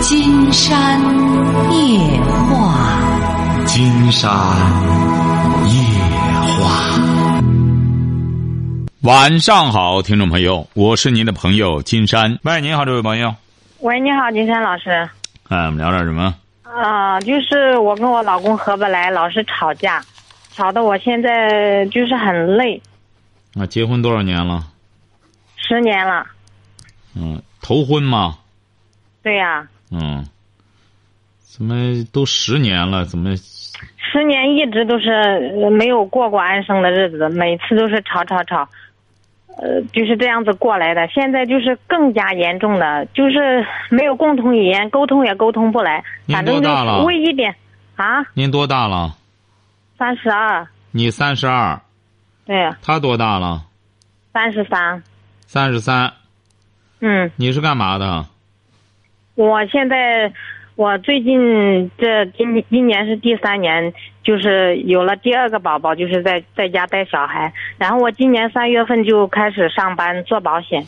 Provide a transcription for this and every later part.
金山夜话，金山夜话。晚上好，听众朋友，我是您的朋友金山。喂，您好，这位朋友。喂，你好，金山老师。哎，我们聊点什么？啊、就是我跟我老公合不来，老是吵架，吵得我现在就是很累，啊，结婚多少年了？十年了。嗯，头婚吗？对呀、嗯。怎么都十年了？怎么？十年一直都是呃没有过过安生的日子，每次都是吵吵吵，呃，就是这样子过来的。现在就是更加严重的，就是没有共同语言，沟通也沟通不来，您反正就多大了为一点啊，您多大了？三十二，你三十二，对，他多大了？三十三，三十三。嗯。你是干嘛的？我现在，我最近这今今年是第三年，就是有了第二个宝宝，就是在在家带小孩。然后我今年三月份就开始上班做保险，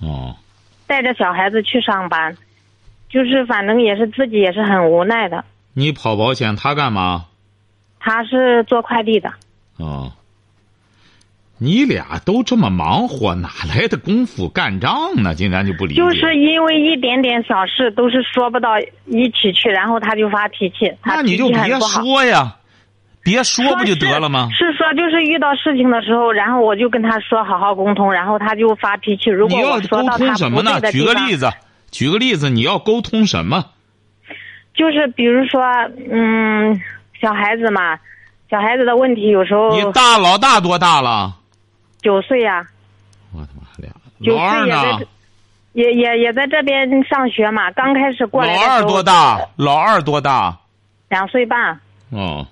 哦，带着小孩子去上班，就是反正也是自己也是很无奈的。你跑保险，他干嘛？他是做快递的，哦，你俩都这么忙活，哪来的功夫干仗呢？竟然就不理解。就是因为一点点小事都是说不到一起去，然后他就发脾气，他那你就别。说呀，别说不就得了吗？是是说，就是遇到事情的时候，然后我就跟他说好好沟通，然后他就发脾气。如果你要沟我说到他不通什么呢？举个例子，举个例子，你要沟通什么？就是比如说，嗯，小孩子嘛，小孩子的问题有时候你大老大多大了？九岁呀、我他妈俩，九老二岁也在呢？，也也也在这边上学嘛。刚开始过来老二多大？老二多大？两岁半。哦，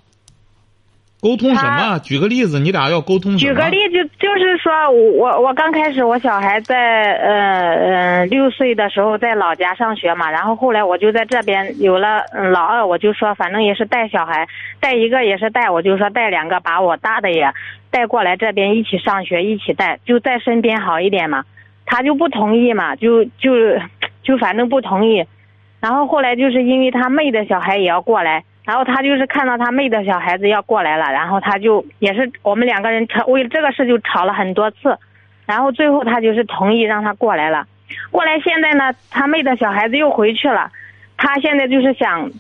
沟通什么？举个例子，你俩要沟通什么？举个例子，就是说我我刚开始我小孩在呃呃六岁的时候在老家上学嘛，然后后来我就在这边有了、嗯、老二，我就说反正也是带小孩，带一个也是带，我就说带两个，把我大的也带过来这边一起上学，一起带，就在身边好一点嘛。他就不同意嘛，就就就反正不同意。然后后来就是因为他妹的小孩也要过来，然后他就是看到他妹的小孩子要过来了，然后他就也是我们两个人吵，为了这个事就吵了很多次，然后最后他就是同意让他过来了。过来现在呢，他妹的小孩子又回去了，他现在就是想，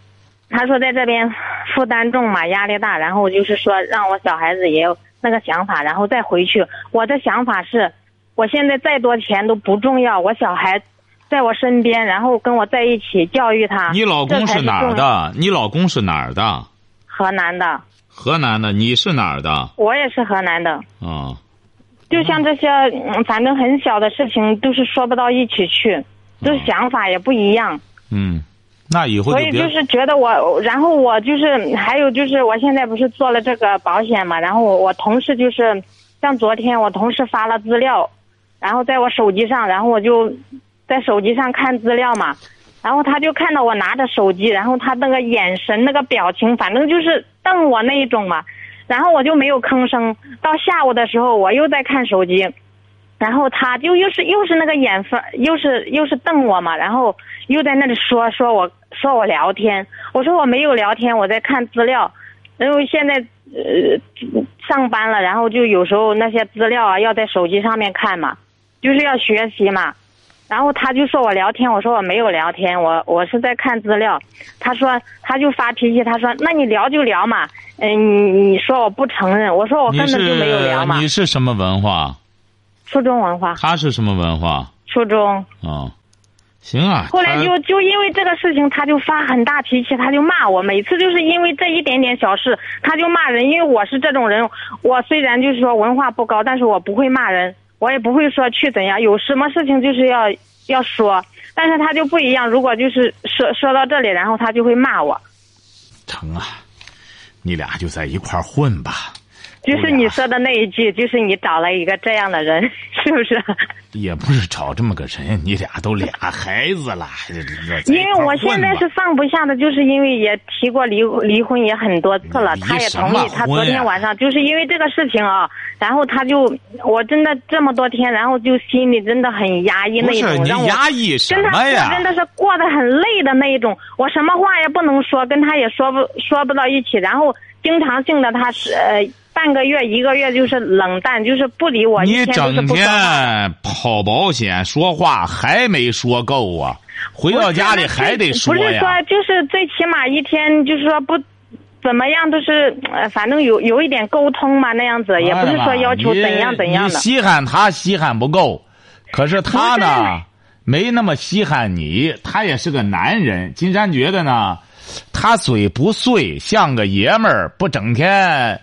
他说在这边负担重嘛，压力大，然后就是说让我小孩子也有那个想法，然后再回去。我的想法是，我现在再多钱都不重要，我小孩在我身边，然后跟我在一起教育他。你老公是哪儿？的？你老公是哪儿的？河南的，河南的。你是哪儿的？我也是河南的。啊、就像这些，嗯，反正很小的事情都是说不到一起去，就是想法也不一样，嗯，那以后所以就是觉得我，然后我就是还有就是我现在不是做了这个保险嘛，然后我我同事就是像昨天我同事发了资料，然后在我手机上，然后我就在手机上看资料嘛，然后他就看到我拿着手机，然后他那个眼神那个表情，反正就是瞪我那一种嘛，然后我就没有吭声。到下午的时候，我又在看手机，然后他就又是又是那个眼神，又是又是瞪我嘛，然后又在那里说说我说我聊天，我说我没有聊天，我在看资料，因为现在呃上班了，然后就有时候那些资料啊要在手机上面看嘛，就是要学习嘛。然后他就说我聊天，我说我没有聊天，我我是在看资料。他说他就发脾气，他说那你聊就聊嘛，嗯、你你说我不承认，我说我根本就没有聊嘛是。你是什么文化？初中文化，他是什么文化？初中。啊、行啊。后来就就因为这个事情，他就发很大脾气，他就骂我。每次就是因为这一点点小事，他就骂人。因为我是这种人，我虽然就是说文化不高，但是我不会骂人，我也不会说去怎样。有什么事情就是要要说，但是他就不一样。如果就是说说到这里，然后他就会骂我。成啊，你俩就在一块混吧。就是你说的那一句，就是你找了一个这样的人，是不是？也不是找这么个人，你俩都俩孩子了，因为我现在是放不下的，就是因为也提过离离婚也很多次了，他也同意。他昨天晚上就是因为这个事情啊，然后他就我真的这么多天，然后就心里真的很压抑那种，让我跟他说真的是过得很累的那一种，我什么话也不能说，跟他也说不说不到一起，然后经常性的他是呃。半个月一个月就是冷淡，就是不理我。你整天跑保险说话还没说够啊？回到家里还得说呀。不是说就是最起码一天就是说不怎么样，都是呃反正有有一点沟通嘛那样子，也不是说要求怎样怎样的。稀罕他稀罕不够，可是他呢没那么稀罕你。他也是个男人，金山觉得呢，他嘴不碎，像个爷们儿，不整天。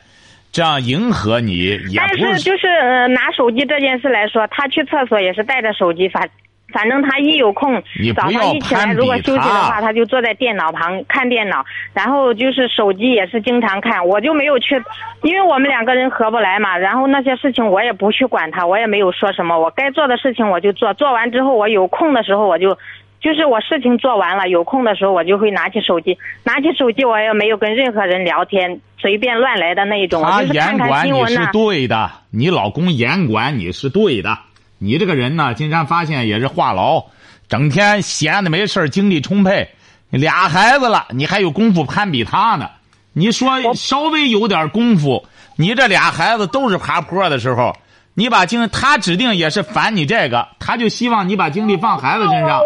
这样迎合你，但是就是拿手机这件事来说，他去厕所也是带着手机，反反正他一有空，早上一起来如果休息的话，他就坐在电脑旁看电脑，然后就是手机也是经常看。我就没有去，因为我们两个人合不来嘛。然后那些事情我也不去管他，我也没有说什么。我该做的事情我就做，做完之后我有空的时候我就。就是我事情做完了，有空的时候我就会拿起手机，拿起手机我也没有跟任何人聊天，随便乱来的那一种。他严管你是对的，你老公严管你是对的。你这个人呢，金山发现也是话痨，整天闲的没事精力充沛，俩孩子了，你还有功夫攀比他呢？你说稍微有点功夫，你这俩孩子都是爬坡的时候。你把精，他指定也是烦你这个，他就希望你把精力放孩子身上。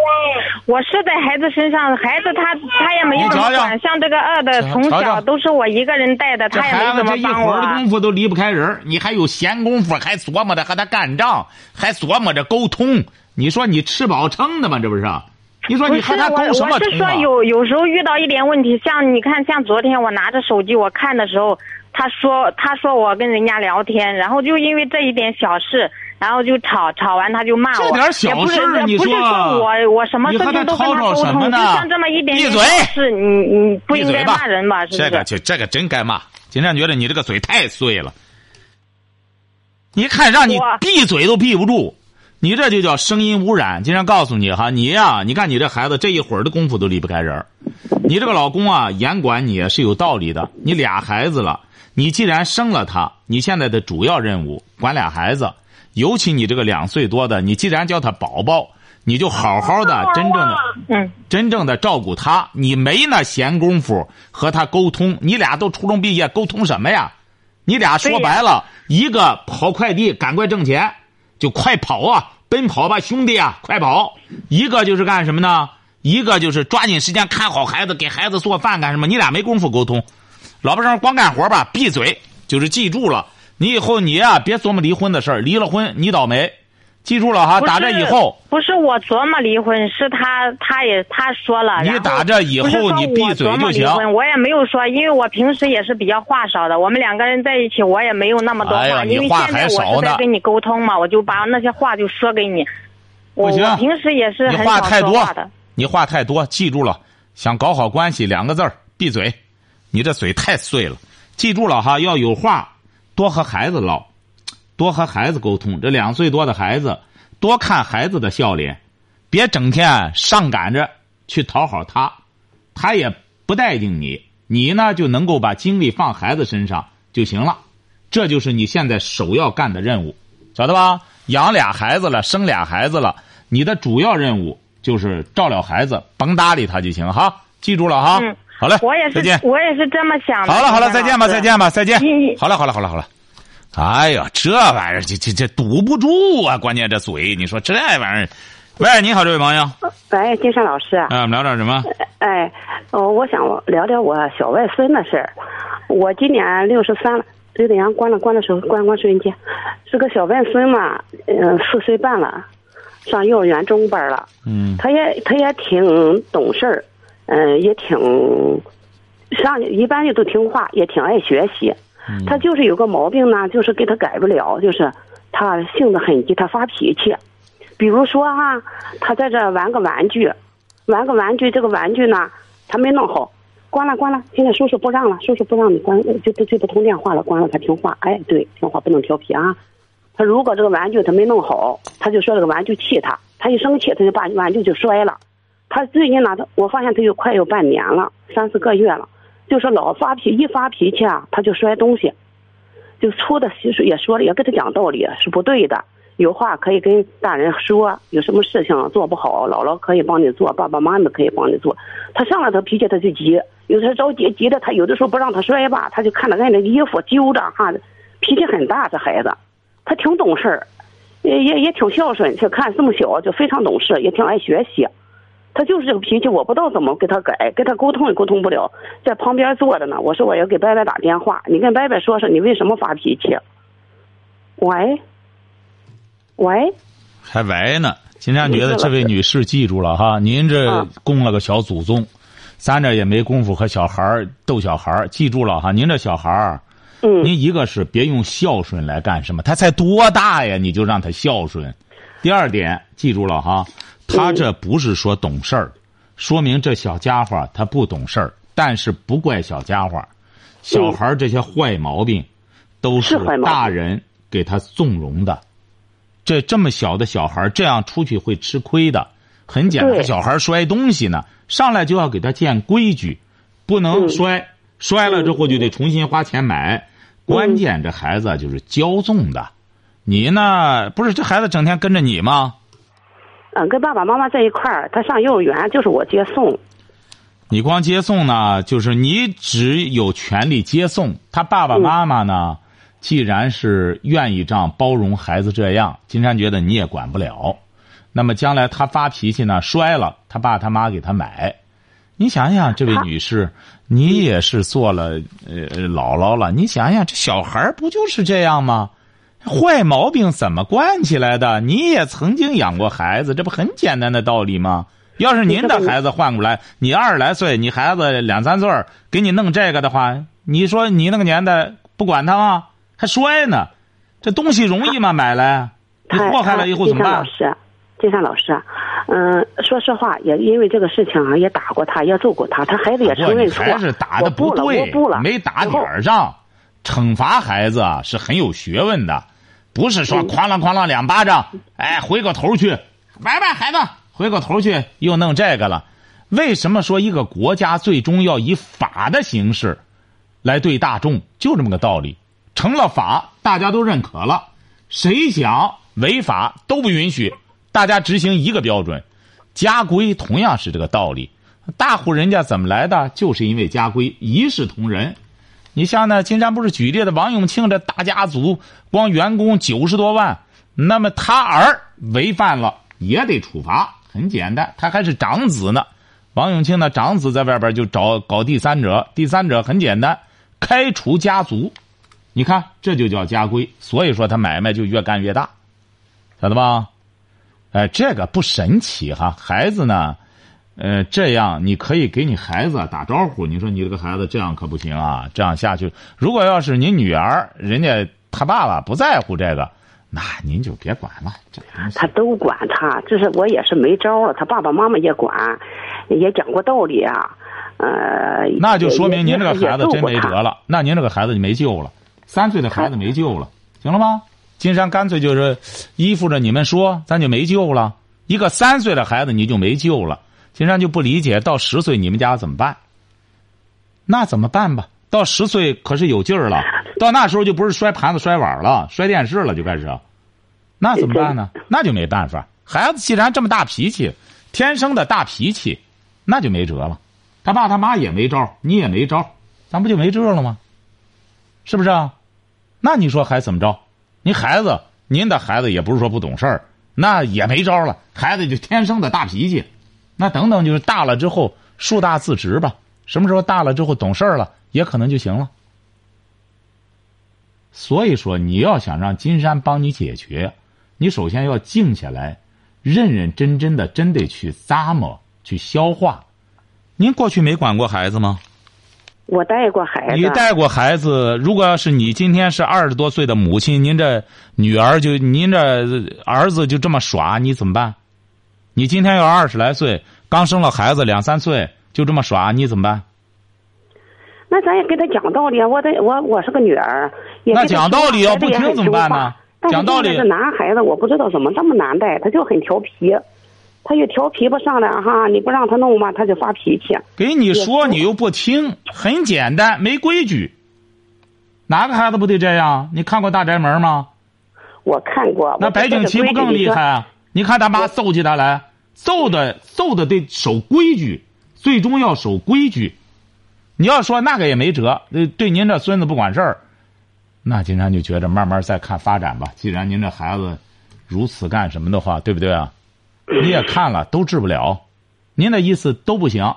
我是在孩子身上，孩子他他也没怎么管，像这个二的从小都是我一个人带的，他也没怎么帮我。这一会儿的功夫都离不开人，你还有闲工夫，还琢磨着和他干仗，还琢磨着沟通。你说你吃饱撑的吗？这不是？你说你和他沟什么通啊？我是说有有时候遇到一点问题，像你看，像昨天我拿着手机我看的时候。他说：“他说我跟人家聊天，然后就因为这一点小事，然后就吵，吵完他就骂我。这点小事你说，不是说我我什么事情都跟他沟通，就像这么一点点事，你你不应该骂人吧？是不是？这个就这个真该骂。金山觉得你这个嘴太碎了，你看让你闭嘴都闭不住，你这就叫声音污染。金山告诉你哈，你呀，你看你这孩子这一会儿的功夫都离不开人，你这个老公啊，严管你是有道理的。你俩孩子了。”你既然生了他，你现在的主要任务管俩孩子，尤其你这个两岁多的，你既然叫他宝宝，你就好好的、真正的、嗯，真正的照顾他。你没那闲工夫和他沟通，你俩都初中毕业，沟通什么呀？你俩说白了，一个跑快递，赶快挣钱，就快跑啊，奔跑吧，兄弟啊，快跑！一个就是干什么呢？一个就是抓紧时间看好孩子，给孩子做饭干什么？你俩没工夫沟通。老婆生光干活吧，闭嘴！就是记住了，你以后你呀，别琢磨离婚的事儿。离了婚，你倒霉。记住了哈，打这以后不是我琢磨离婚，是他，他也他说了。你打这以后，你闭嘴就行。我也没有说，因为我平时也是比较话少的。我们两个人在一起，我也没有那么多话，因为现在我是在跟你沟通嘛，我就把那些话就说给你。不行，平时也是很少说话的。你话太多，记住了，想搞好关系，两个字儿，闭嘴。你这嘴太碎了，记住了哈，要有话多和孩子唠，多和孩子沟通。这两岁多的孩子，多看孩子的笑脸，别整天上赶着去讨好他，他也不待见你。你呢就能够把精力放孩子身上就行了，这就是你现在首要干的任务，晓得吧？养俩孩子了，生俩孩子了，你的主要任务就是照料孩子，甭搭理他就行哈。记住了哈。好嘞，我也是，再见。我也是这么想的。好了好了，再见吧再见吧再见。好了好了好了好了，哎呀，这玩意儿这这这堵不住啊！关键这嘴，你说这玩意儿。喂，你好，这位朋友。喂，金山老师。啊，我们聊点什么？哎，哦，我想聊聊我小外孙的事儿。我今年六十三了，刘德阳关了关了手关关收音机。是个小外孙嘛，嗯，四岁半了，上幼儿园中班了。嗯。他也他也挺懂事儿。嗯，也挺上一般的都听话，也挺爱学习。他就是有个毛病呢，就是给他改不了，就是他性子很急，他发脾气。比如说哈，他在这玩个玩具，玩个玩具，这个玩具呢，他没弄好，关了关了，现在叔叔不让了，叔叔不让你关，就不就不通电话了，关了他听话。哎，对，听话不能调皮啊。他如果这个玩具他没弄好，他就说这个玩具气他，他一生气他就把玩具就摔了。他最近呢，他我发现他有快有半年了，三四个月了，就是老发脾，一发脾气啊，他就摔东西，就粗的也说了，也跟他讲道理是不对的。有话可以跟大人说，有什么事情做不好，姥姥可以帮你做，爸爸妈妈可以帮你做。他上来他脾气他就急，有时候着急急的，他有的时候不让他摔吧，他就看着人家衣服揪着哈，脾气很大。这孩子，他挺懂事儿，也也也挺孝顺。就看这么小就非常懂事，也挺爱学习。他就是这个脾气，我不知道怎么跟他改，跟他沟通也沟通不了，在旁边坐着呢。我说我要给伯伯打电话，你跟伯伯说说你为什么发脾气。喂。喂，还喂呢？金山觉得这位女士记住了哈，您这供了个小祖宗，咱这也没工夫和小孩逗小孩记住了哈，您这小孩嗯，您一个是别用孝顺来干什么，他才多大呀，你就让他孝顺。第二点，记住了哈，他这不是说懂事儿，说明这小家伙他不懂事儿，但是不怪小家伙，小孩这些坏毛病，都是大人给他纵容的。这这么小的小孩这样出去会吃亏的，很简单。小孩摔东西呢，上来就要给他建规矩，不能摔，摔了之后就得重新花钱买。关键这孩子就是骄纵的，你呢？不是这孩子整天跟着你吗？嗯，跟爸爸妈妈在一块儿，他上幼儿园就是我接送。你光接送呢，就是你只有权利接送，他爸爸妈妈呢？既然是愿意这样包容孩子这样，金山觉得你也管不了。那么将来他发脾气呢，摔了，他爸他妈给他买。你想想，这位女士，你也是做了呃姥姥了，你想想，这小孩不就是这样吗？坏毛病怎么惯起来的？你也曾经养过孩子，这不很简单的道理吗？要是您的孩子换过来，你二十来岁，你孩子两三岁给你弄这个的话，你说你那个年代不管他吗？还摔呢，这东西容易吗？买来，你祸害了以后怎么办？金山老师，金山老师，嗯，说实话，也因为这个事情啊，也打过他，也揍过他，他孩子也承认错。还是打的不对，没打点上。惩罚孩子是很有学问的，不是说哐啷哐啷两巴掌，哎，回过头去，玩玩孩子，回过头去又弄这个了。为什么说一个国家最终要以法的形式来对大众？就这么个道理。成了法，大家都认可了，谁想违法都不允许，大家执行一个标准，家规同样是这个道理。大户人家怎么来的？就是因为家规一视同仁。你像那金山不是举例的王永庆这大家族，光员工九十多万，那么他儿违反了也得处罚，很简单，他还是长子呢。王永庆的长子在外边就找搞第三者，第三者很简单，开除家族。你看，这就叫家规，所以说他买卖就越干越大，晓得吧？哎，这个不神奇哈。孩子呢，呃，这样你可以给你孩子打招呼。你说你这个孩子这样可不行啊，这样下去，如果要是您女儿，人家他爸爸不在乎这个，那您就别管了。这他都管他，这是我也是没招了。他爸爸妈妈也管，也讲过道理啊，呃。那就说明您这个孩子真没辙了，那您这个孩子就没救了。三岁的孩子没救了，行了吗？金山干脆就是依附着你们说，咱就没救了。一个三岁的孩子你就没救了，金山就不理解，到十岁你们家怎么办？那怎么办吧？到十岁可是有劲儿了，到那时候就不是摔盘子、摔碗了，摔电视了，就开始。那怎么办呢？那就没办法。孩子既然这么大脾气，天生的大脾气，那就没辙了。他爸他妈也没招，你也没招，咱不就没辙了吗？是不是啊？那你说还怎么着？你孩子，您的孩子也不是说不懂事儿，那也没招了。孩子就天生的大脾气，那等等就是大了之后树大自直吧。什么时候大了之后懂事儿了，也可能就行了。所以说，你要想让金山帮你解决，你首先要静下来，认认真真的，真得去咂摸、去消化。您过去没管过孩子吗？我带过孩子。你带过孩子？如果要是你今天是二十多岁的母亲，您这女儿就您这儿子就这么耍，你怎么办？你今天要二十来岁，刚生了孩子两三岁，就这么耍，你怎么办？那咱也跟他讲道理啊！我得我我是个女儿，那讲道理要不听怎么办呢讲道理现在是男孩子，我不知道怎么这么难带，他就很调皮，他一调皮不上来哈，你不让他弄嘛，他就发脾气。给你说你又不听，很简单，没规矩。哪个孩子不得这样？你看过《大宅门》吗？我看过，那白景琦不更厉害？啊？你看他妈揍起他来，揍的揍的得守规矩，最终要守规矩。你要说那个也没辙，对对您这孙子不管事儿，那金山就觉着慢慢再看发展吧。既然您这孩子如此干什么的话，对不对啊？你也看了，都治不了。您的意思都不行。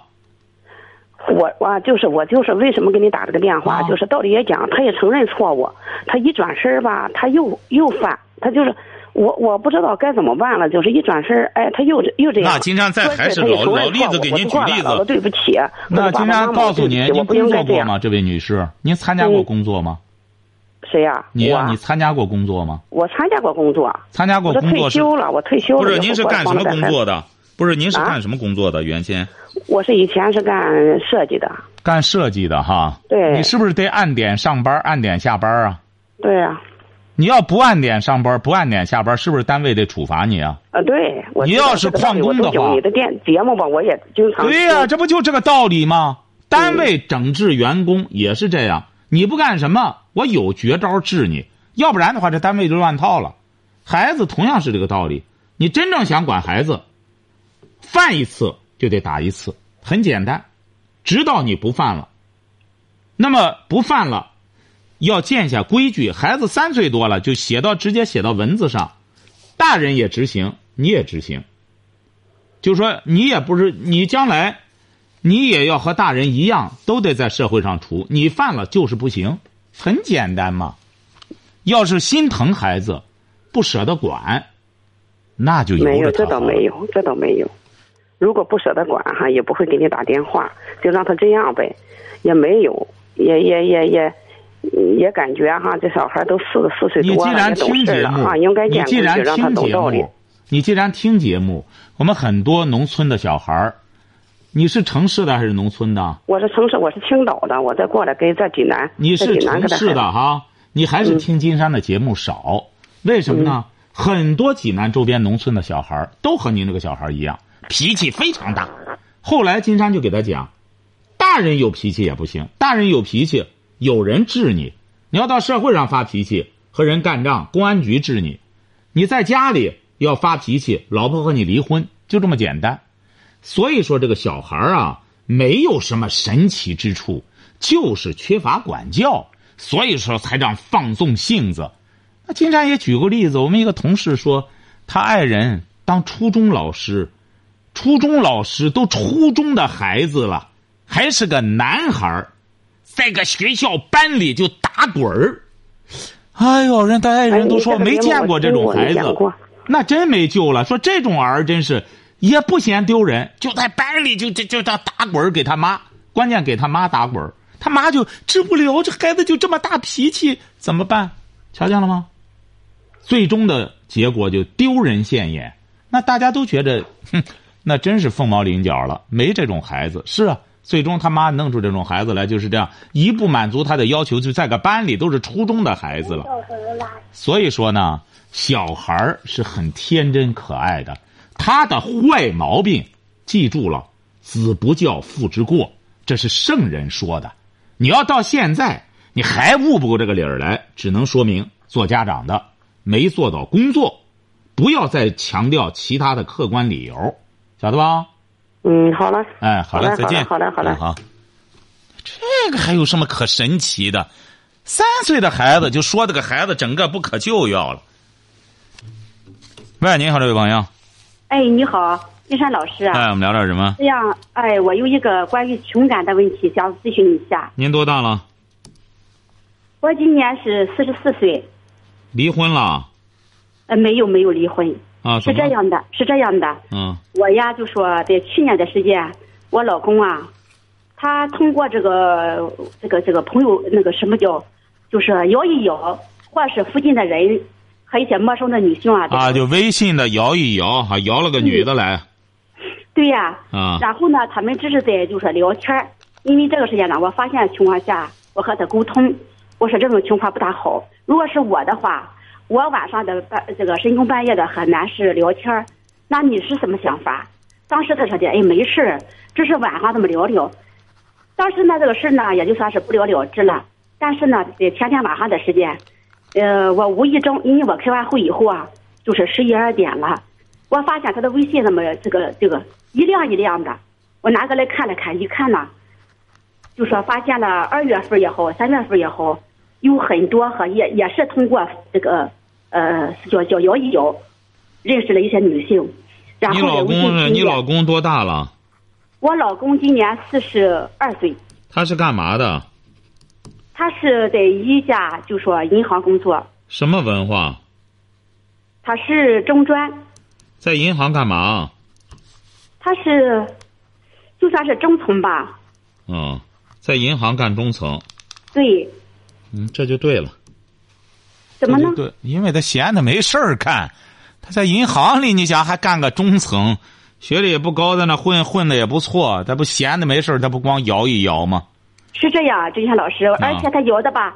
我我就是我就是为什么给你打这个电话，啊就是道理也讲，他也承认错误，他一转身儿吧，他又又犯，他就是我我不知道该怎么办了，就是一转身，哎，他又又这样。那金山再还是老老例子给您举例子对不起。那金山告诉您，您工。作过吗？这位女士，您参加过嗯工作吗？谁呀？我你啊你参加过工作吗？我参加过工作，参加过工作是？退休了，我退休了。不是，您是干什么？工作的？不是，您是啊干什么工作的？原先我是以前是干设计的，干设计的哈。对你是不是得按点上班，按点下班啊？对呀、你要不按点上班，不按点下班，是不是单位得处罚你啊？啊，对，我你要是旷工的话你的电节目吧，我也经常对呀、听这不就这个道理吗？单位整治员工也是这样，你不干什么，我有绝招治你，要不然的话，这单位就乱套了。孩子同样是这个道理，你真正想管孩子，犯一次就得打一次，很简单，直到你不犯了。那么不犯了，要建下规矩。孩子三岁多了，就写到直接写到文字上，大人也执行，你也执行。就说你也不是你将来，你也要和大人一样，都得在社会上处。你犯了就是不行，很简单嘛。要是心疼孩子，不舍得管，那就由没有，这倒没有，这倒没有。如果不舍得管哈，也不会给你打电话，就让他这样呗，也没有，也也也也也感觉哈，这小孩都四十四岁你多了，既然听节目啊，应该你见规矩，既然让他听节懂道理目。，你既然听节目，我们很多农村的小孩儿，你是城市的还是农村的？我是城市，我是青岛的，我再过来给在济南，你是城市的哈，你还是听金山的节目少，为什么呢？很多济南周边农村的小孩儿都和您这个小孩一样，脾气非常大。后来金山就给他讲，大人有脾气也不行，大人有脾气有人治你，你要到社会上发脾气和人干仗，公安局治你；你在家里要发脾气，老婆和你离婚，就这么简单。所以说，这个小孩啊，没有什么神奇之处，就是缺乏管教，所以说才这样放纵性子。那金山也举过例子，我们一个同事说，他爱人当初中老师，初中老师都初中的孩子了，还是个男孩在个学校班里就打滚儿。哎呦，人家爱人都说没见过这种孩子那真没救了。说这种儿真是也不嫌丢人，就在班里就就就这打滚儿给他妈，关键给他妈打滚儿他妈就治不了，这孩子就这么大脾气，怎么办？瞧见了吗？最终的结果就丢人现眼。那大家都觉得，哼，那真是凤毛麟角了，没这种孩子。是啊，最终他妈弄出这种孩子来就是这样，一不满足他的要求，就在个班里都是初中的孩子了。所以说呢，小孩是很天真可爱的，他的坏毛病，记住了，子不教，父之过，这是圣人说的。你要到现在你还悟不过这个理儿来，只能说明做家长的没做到工作，不要再强调其他的客观理由，晓得吧？嗯，好了，哎，好嘞再见。好嘞好嘞好。这个还有什么可神奇的？三岁的孩子就说这个孩子整个不可救药了。喂，您好，这位朋友。哎，你好，金山老师啊。哎，我们聊点什么？这样，哎，我有一个关于情感的问题想咨询一下。您多大了？我今年是四十四岁，离婚了？呃，没有没有离婚，啊？是？这样的，是这样的。嗯我呀，就说在去年的时间，我老公啊，他通过这个这个这个朋友那个什么叫，就是摇一摇，或是附近的人和一些陌生的女性啊，啊，就微信的摇一摇，哈，摇了个女的来对呀、啊然后呢，他们只是在就说聊天儿因为这个时间呢，我发现情况下，我和他沟通，我说这种情况不大好。如果是我的话，我晚上的半这个深更半夜的和男士聊天，那你是什么想法？当时他说的，哎，没事儿，只是晚上这么聊聊。当时呢，这个事呢，也就算是不了了之了。但是呢，前天晚上的时间，呃，我无意中，因为我开完会以后啊，就是十一二点了，我发现他的微信那么这个这个一亮一亮的，我拿过来看了看，一看呢，就说发现了二月份也好，三月份也好，有很多和也也是通过这个呃叫叫摇一摇，认识了一些女性，然后你老公，你老公多大了？我老公今年四十二岁，他是干嘛的？他是在一家就说银行工作，什么文化？他是中专，在银行干嘛？他是就算是中层吧，嗯，在银行干中层。对，嗯，这就对了。怎么呢？对，因为他闲的没事儿干，他在银行里，你想还干个中层，学历也不高，在那混混的也不错，他不闲的没事儿他不光摇一摇吗？是这样，郑轩老师，而且他摇的吧，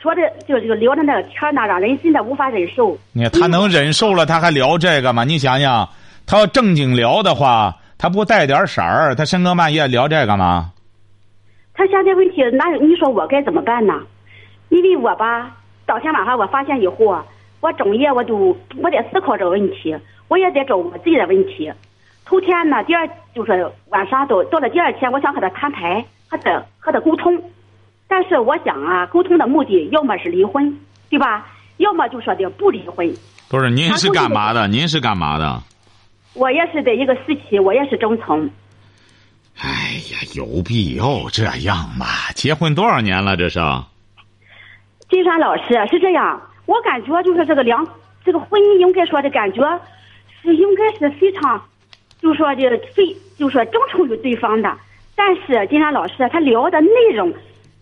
说的就就聊的那个天儿呢，让人真的无法忍受。你看他能忍受了，他还聊这个吗？你想想，他要正经聊的话，他不带点色儿，他深更半夜聊这干嘛？他现在问题，那你说我该怎么办呢？因为我吧，当天晚上我发现以后啊，我整夜我就我在思考这个问题，我也在找我自己的问题。头天呢，第二就是晚上到到了第二天，我想和他摊牌，和他和他沟通，但是我想啊，沟通的目的要么是离婚，对吧？要么就说的不离婚。不是，您是干嘛的？您是干嘛的？我也是在一个私企，我也是中层。哎呀，有必要这样吗？结婚多少年了？这是？金山老师是这样，我感觉就是这个两这个婚姻应该说的感觉是应该是非常，就说的非就说忠诚于对方的。但是金山老师他聊的内容，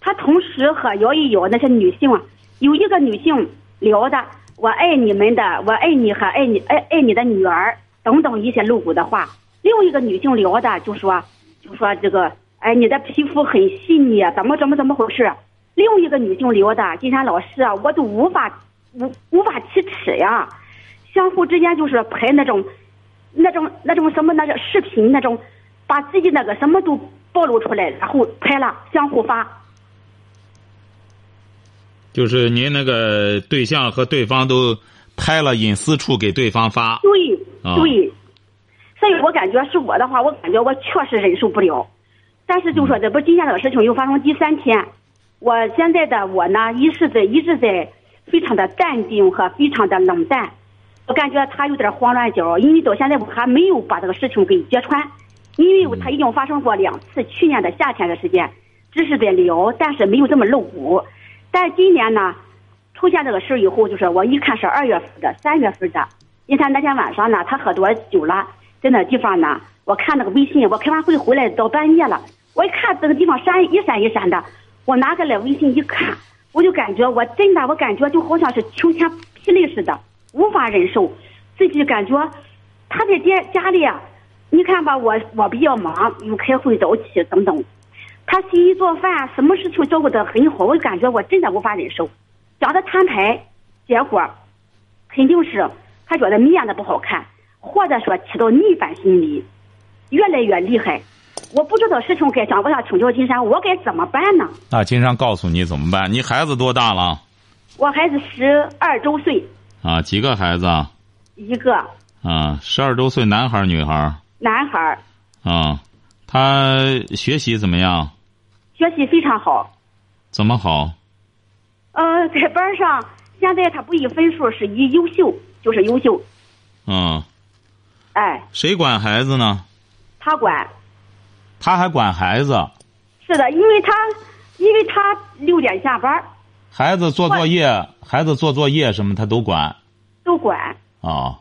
他同时和摇一摇那些女性啊，有一个女性聊的我爱你们的，我爱你和爱你爱爱你的女儿等等一些露骨的话，另一个女性聊的就说就说这个哎你的皮肤很细腻，怎么怎么怎么回事？另一个女性聊的，金山老师啊，我都无法无无法启齿呀，相互之间就是拍那种，那种那种什么那个视频那种，把自己那个什么都暴露出来，然后拍了相互发。就是您那个对象和对方都拍了隐私处给对方发。对啊对，所以我感觉是我的话，我感觉我确实忍受不了。但是就说这不今天这个事情又发生第三天，我现在的我呢，一是在一直在非常的淡定和非常的冷淡，我感觉他有点慌乱脚，因为到现在我还没有把这个事情给揭穿，因为他已经发生过两次，去年的夏天的时间，只是在聊，但是没有这么露骨。但今年呢，出现这个事儿以后，就是我一看是二月份的、三月份的，你看那天晚上呢，他喝多酒了，在那地方呢，我看那个微信，我开完会回来到半夜了，我一看这个地方闪一闪一闪的，我拿过来微信一看，我就感觉我真的，我感觉就好像是晴天霹雳似的，无法忍受，自己感觉他在家家里啊，你看吧，我我比较忙，又开会早起等等，他洗衣做饭，什么事情照顾得很好，我感觉我真的无法忍受。讲他摊牌，结果肯定是他觉得面子不好看，或者说起到逆反心理，越来越厉害。我不知道事情该讲，我想请教金山，我该怎么办呢？那金山告诉你怎么办？你孩子多大了？我孩子十二周岁，啊，几个孩子啊？一个啊，十二周岁，男孩儿女孩儿？男孩儿，啊，他学习怎么样？学习非常好。怎么好？呃，在班上，现在他不以分数，是以优秀，就是优秀。嗯，哎，谁管孩子呢？他管。他还管孩子？是的，因为他，因为他六点下班儿，孩子做作业，孩子做作业什么他都管都管。啊。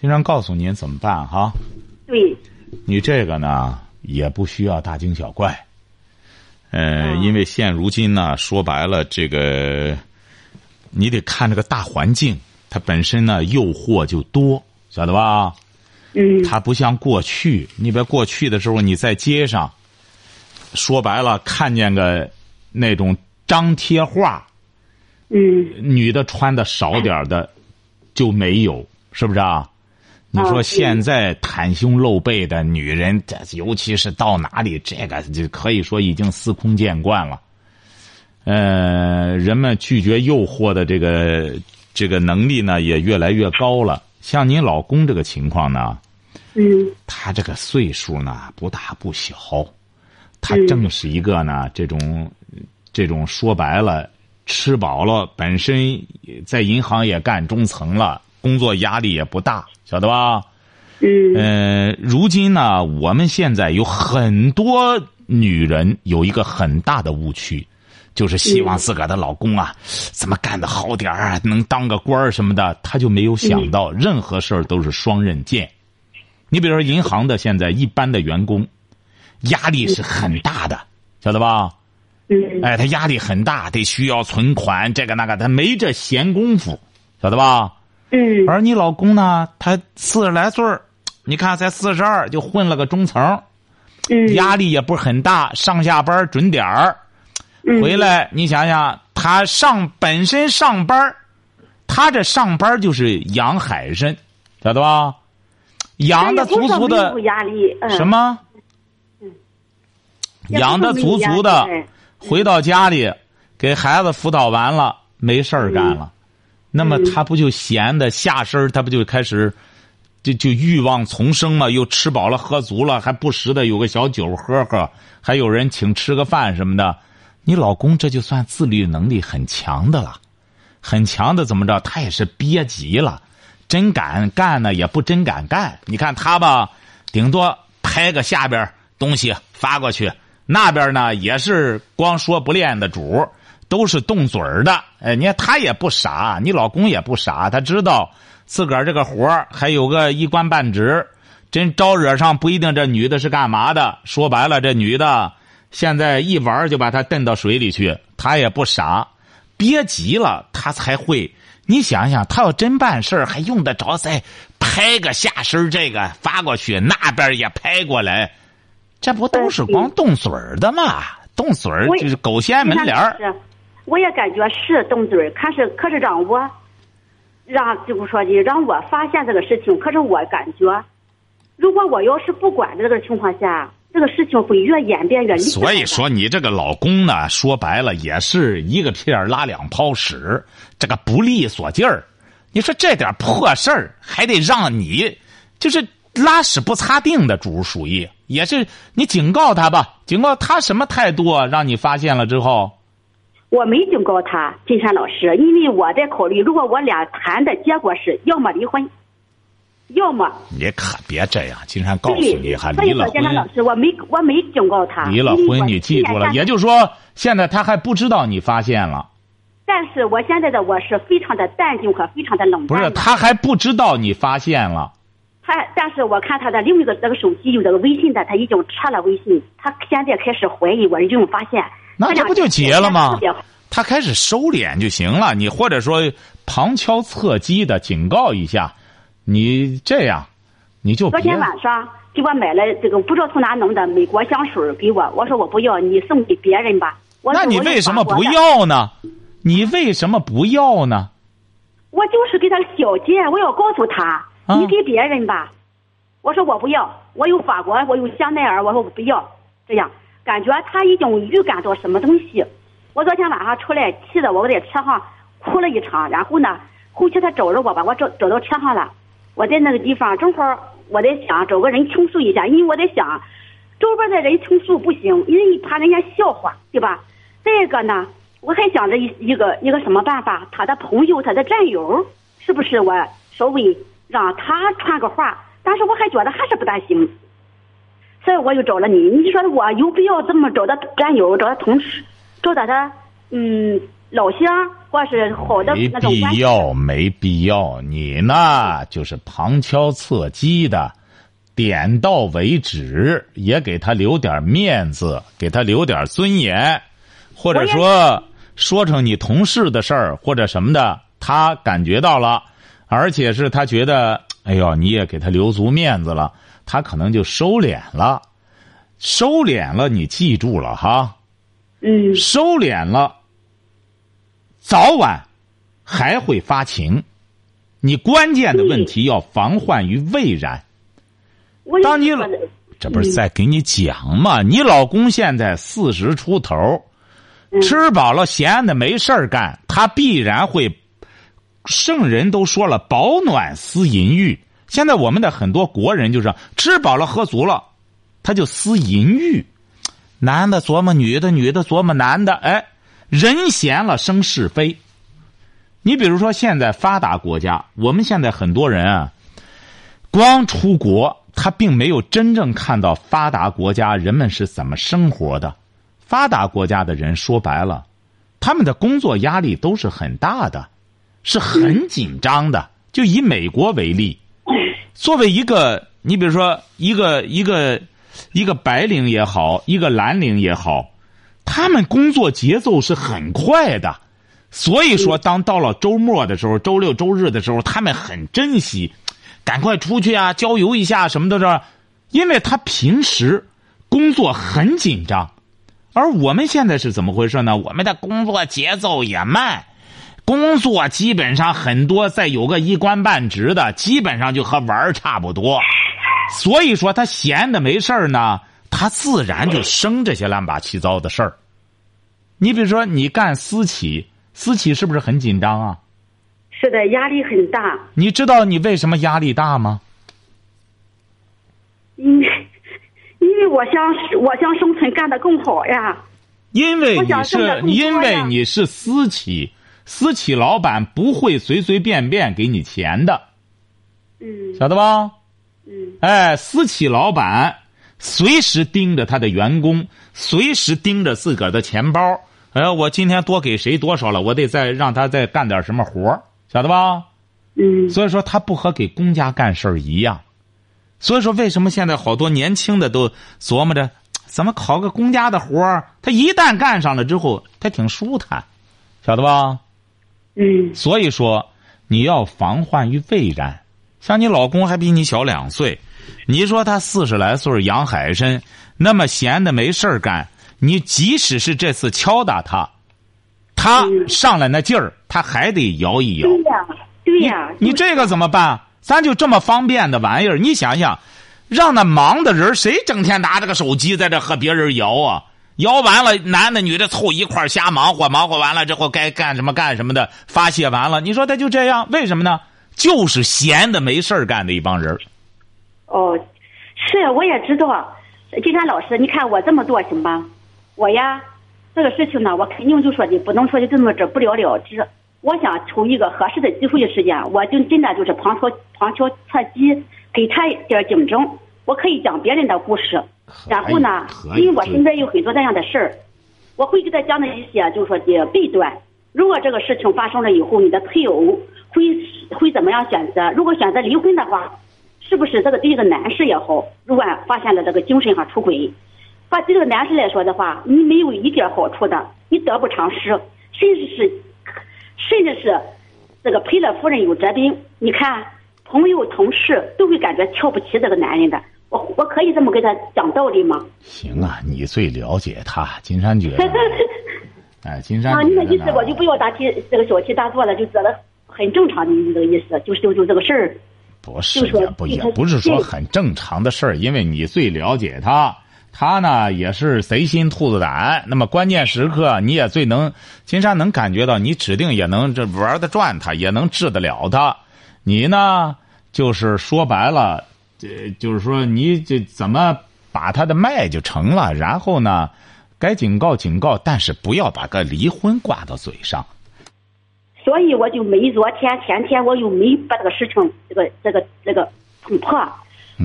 经常告诉您怎么办哈？对，你这个呢也不需要大惊小怪，呃，因为现如今呢，说白了，这个你得看这个大环境，它本身呢诱惑就多，晓得吧？嗯他不像过去，你别过去的时候你在街上，说白了看见个那种张贴画，嗯女的穿的少点的就没有，是不是啊？你说啊现在袒胸露背的女人，这尤其是到哪里，这个就可以说已经司空见惯了。呃，人们拒绝诱惑的这个这个能力呢，也越来越高了。像您老公这个情况呢，嗯。他这个岁数呢不大不小，他嗯。正是一个呢这种这种说白了，吃饱了，本身在银行也干中层了，工作压力也不大，晓得吧？嗯。呃，如今呢，我们现在有很多女人有一个很大的误区，就是希望自个儿的老公啊，怎么干的好点儿啊，能当个官儿什么的，他就没有想到任何事儿都是双刃剑。你比如说银行的现在一般的员工，压力是很大的，晓得吧？嗯哎，他压力很大，得需要存款，这个那个，他没这闲工夫，晓得吧？嗯而你老公呢，他四十来岁儿你看才四十二就混了个中层，嗯压力也不是很大，上下班准点儿，嗯回来你想想，他上本身上班儿他这上班就是养海参，晓得吧？养的足足的什么？养的足足的回到家里给孩子辅导完了，没事儿干了，那么他不就闲的下身他不就开始就就欲望丛生嘛？又吃饱了喝足了，还不时的有个小酒喝喝，还有人请吃个饭什么的。你老公这就算自律能力很强的了，很强的怎么着？他也是憋急了，真敢干呢也不真敢干。你看他吧，顶多拍个下边东西发过去，那边呢也是光说不练的主都是动嘴儿的。哎，你看他也不傻，你老公也不傻，他知道自个儿这个活还有个一官半职，真招惹上不一定这女的是干嘛的。说白了，这女的现在一玩就把他蹬到水里去，他也不傻，憋急了他才会。你想想，他要真办事儿，还用得着再拍个下身这个发过去，那边也拍过来，这不都是光动嘴儿的吗？动嘴儿就是狗掀门帘儿。是，我也感觉是动嘴儿，可是可是让我让就是说的让我发现这个事情，可是我感觉，如果我要是不管这个情况下，这个事情会越演变越厉害。所以说，你这个老公呢，说白了也是一个屁儿拉两泡屎，这个不利索劲儿。你说这点破事儿还得让你，就是拉屎不擦腚的主属于，也是你警告他吧，警告他什么态度啊？让你发现了之后，我没警告他，金山老师，因为我在考虑，如果我俩谈的结果是要么离婚，要么你可别这样。金山告诉你，还离了婚老师，我没我没警告他，离了婚，你记住了。也就是说，现在他还不知道你发现了，但是我现在的我是非常的淡定和非常的冷不是。他还不知道你发现了。他，但是我看他的另一个这个手机有这个微信的，他已经撤了微信，他现在开始怀疑我，已经发现。那这不就结了吗？他开始收敛就行了，你或者说旁敲侧击的警告一下，你这样，你就昨天晚上给我买了这个不知道从哪弄的美国香水给我，我说我不要，你送给别人吧。我那你为什么不？要呢？你为什么不要呢？我就是给他小姐，我要告诉他，啊你给别人吧。我说我不要，我有法国，我有香奈儿，我说我不要。这样感觉他已经预感到什么东西。我昨天晚上出来气的，我在车上哭了一场，然后呢，后期他找着我吧，我找找到车上了。我在那个地方正好，我在想找个人倾诉一下，因为我在想，周边的人倾诉不行，因为你怕人家笑话，对吧？再一个呢，我还想着一一个一个什么办法，他的朋友、他的战友，是不是我稍微让他传个话？但是我还觉得还是不大行，所以我又找了你。你说我有必要这么找他战友、找他同事、找他的嗯老乡，或是好的没那种关系？必要，没必要。你呢，就是旁敲侧击的，点到为止，也给他留点面子，给他留点尊严，或者说说成你同事的事儿或者什么的，他感觉到了，而且是他觉得哎呦，你也给他留足面子了，他可能就收敛了，收敛了，你记住了哈，嗯收敛了，早晚还会发情。你关键的问题要防患于未然。我当你老这不是在给你讲吗？你老公现在四十出头，吃饱了闲的没事儿干，他必然会。圣人都说了，保暖思淫欲。现在我们的很多国人就是吃饱了喝足了，他就思淫欲。男的琢磨女的，女的琢磨男的，哎，人闲了生是非。你比如说，现在发达国家，我们现在很多人啊，光出国，他并没有真正看到发达国家人们是怎么生活的。发达国家的人说白了，他们的工作压力都是很大的，是很紧张的。就以美国为例，作为一个，你比如说一个一个一个白领也好，一个蓝领也好，他们工作节奏是很快的。所以说，当到了周末的时候，周六周日的时候，他们很珍惜，赶快出去啊，郊游一下什么的。这，因为他平时工作很紧张，而我们现在是怎么回事呢？我们的工作节奏也慢，工作基本上很多再有个一官半职的，基本上就和玩儿差不多。所以说，他闲的没事儿呢，他自然就生这些乱八七糟的事儿。你比如说，你干私企。私企是不是很紧张啊？是的，压力很大。你知道你为什么压力大吗？因为，因为我想我想生存干得更好呀。因为你是因为你是私企，私企老板不会随随便便给你钱的，嗯晓得吧？嗯哎，私企老板随时盯着他的员工，随时盯着自个儿的钱包。哎，我今天多给谁多少了？我得再让他再干点什么活儿晓得吧？嗯所以说，他不和给公家干事儿一样。所以说，为什么现在好多年轻的都琢磨着 怎么考个公家的活儿？他一旦干上了之后，他挺舒坦，晓得吧？嗯所以说，你要防患于未然。像你老公还比你小两岁，你说他四十来岁养海参，那么闲的没事儿干，你即使是这次敲打他，他上来那劲儿，他还得摇一摇。对呀对呀。你这个怎么办？咱就这么方便的玩意儿，你想想，让那忙的人谁整天拿着个手机在这和别人摇啊？摇完了，男的女的凑一块儿瞎忙活，忙活完了之后该干什么干什么的，发泄完了，你说他就这样？为什么呢？就是闲的没事儿干的一帮人儿。哦，是我也知道。金山老师，你看我这么做行吧？我呀，这个事情呢，我肯定就说的不能说的这么着不了了之。我想求一个合适的机会的时间，我就真的就是旁敲旁敲侧击，给他点儿竞争。我可以讲别人的故事，然后呢，因为我身边有很多这样的事儿，我会给他讲的一些就是说的弊端。如果这个事情发生了以后，你的配偶会会怎么样选择？如果选择离婚的话，是不是这个对这个男士也好？如果发现了这个精神上出轨，把对这个男士来说的话，你没有一点好处的，你得不偿失，甚至是，甚至是这个赔了夫人又折兵。你看，朋友、同事都会感觉瞧不起这个男人的。我我可以这么跟他讲道理吗？行啊，你最了解他，金山觉得。哎，金山啊，你的意思我就不要大题这个小题大做了，就觉得很正常的你这个意思，就是就就这个事儿。不是也不也不是说很正常的事儿，因为你最了解他，他呢也是贼心兔子胆。那么关键时刻，你也最能，金山能感觉到你指定也能这玩得转他，也能治得了他。你呢，就是说白了，这就是说你这怎么把他的脉就成了，然后呢，该警告警告，但是不要把个离婚挂到嘴上。所以我就没昨天前天我又没把这个事情这个这个这个捅破，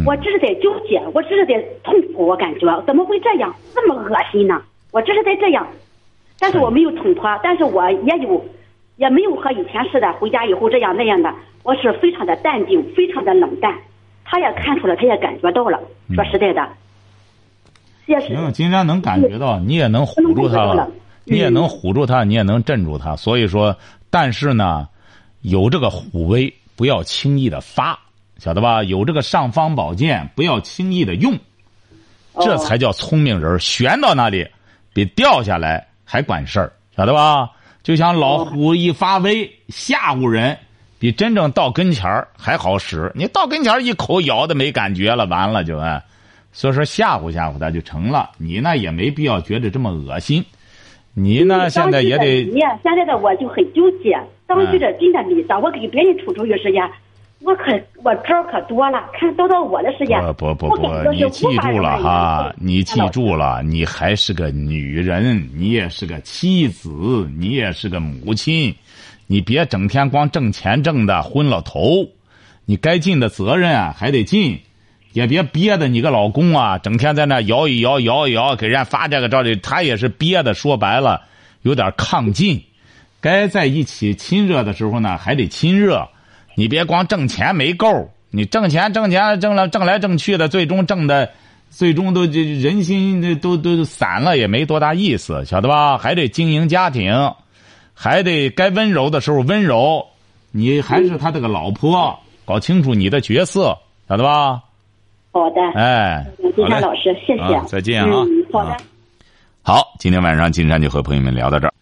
我只是在纠结，我只是在痛苦，我感觉怎么会这样这么恶心呢？我只是在这样，但是我没有捅破，但是我也有也没有和以前似的回家以后这样那样的，我是非常的淡定，非常的冷淡，他也看出了，他也感觉到了，说实在的，也是。行，金山能感觉到，你也能唬住他了，你也能唬住他，你也能镇住他。所以说，但是呢，有这个虎威，不要轻易的发，晓得吧？有这个尚方宝剑，不要轻易的用，这才叫聪明人。悬到那里，比掉下来还管事儿，晓得吧？就像老虎一发威吓唬人，比真正到跟前儿还好使。你到跟前儿一口咬的没感觉了，完了就哎。所以说吓唬吓唬他就成了。你呢也没必要觉得这么恶心。你呢现在也得。你现在的我就很纠结。当局者真的没当，我给别人出主意时间，我可我招可多了。看到到我的时间，不不不不，你记住了哈，你记住了，你还是个女人，你也是个妻子，你也是个母亲，你别整天光挣钱挣的昏了头，你该尽的责任啊还得尽。也别憋的，你个老公啊，整天在那摇一摇，摇一摇，给人家发这个照的，他也是憋的。说白了，有点亢进。该在一起亲热的时候呢，还得亲热。你别光挣钱没够，你挣钱挣钱挣了挣来挣去的，最终挣的，最终都这人心都都散了，也没多大意思，晓得吧？还得经营家庭，还得该温柔的时候温柔。你还是他这个老婆，搞清楚你的角色，晓得吧？好的，哎，金山老师，谢谢，再见啊！嗯，好的，好，今天晚上金山就和朋友们聊到这儿。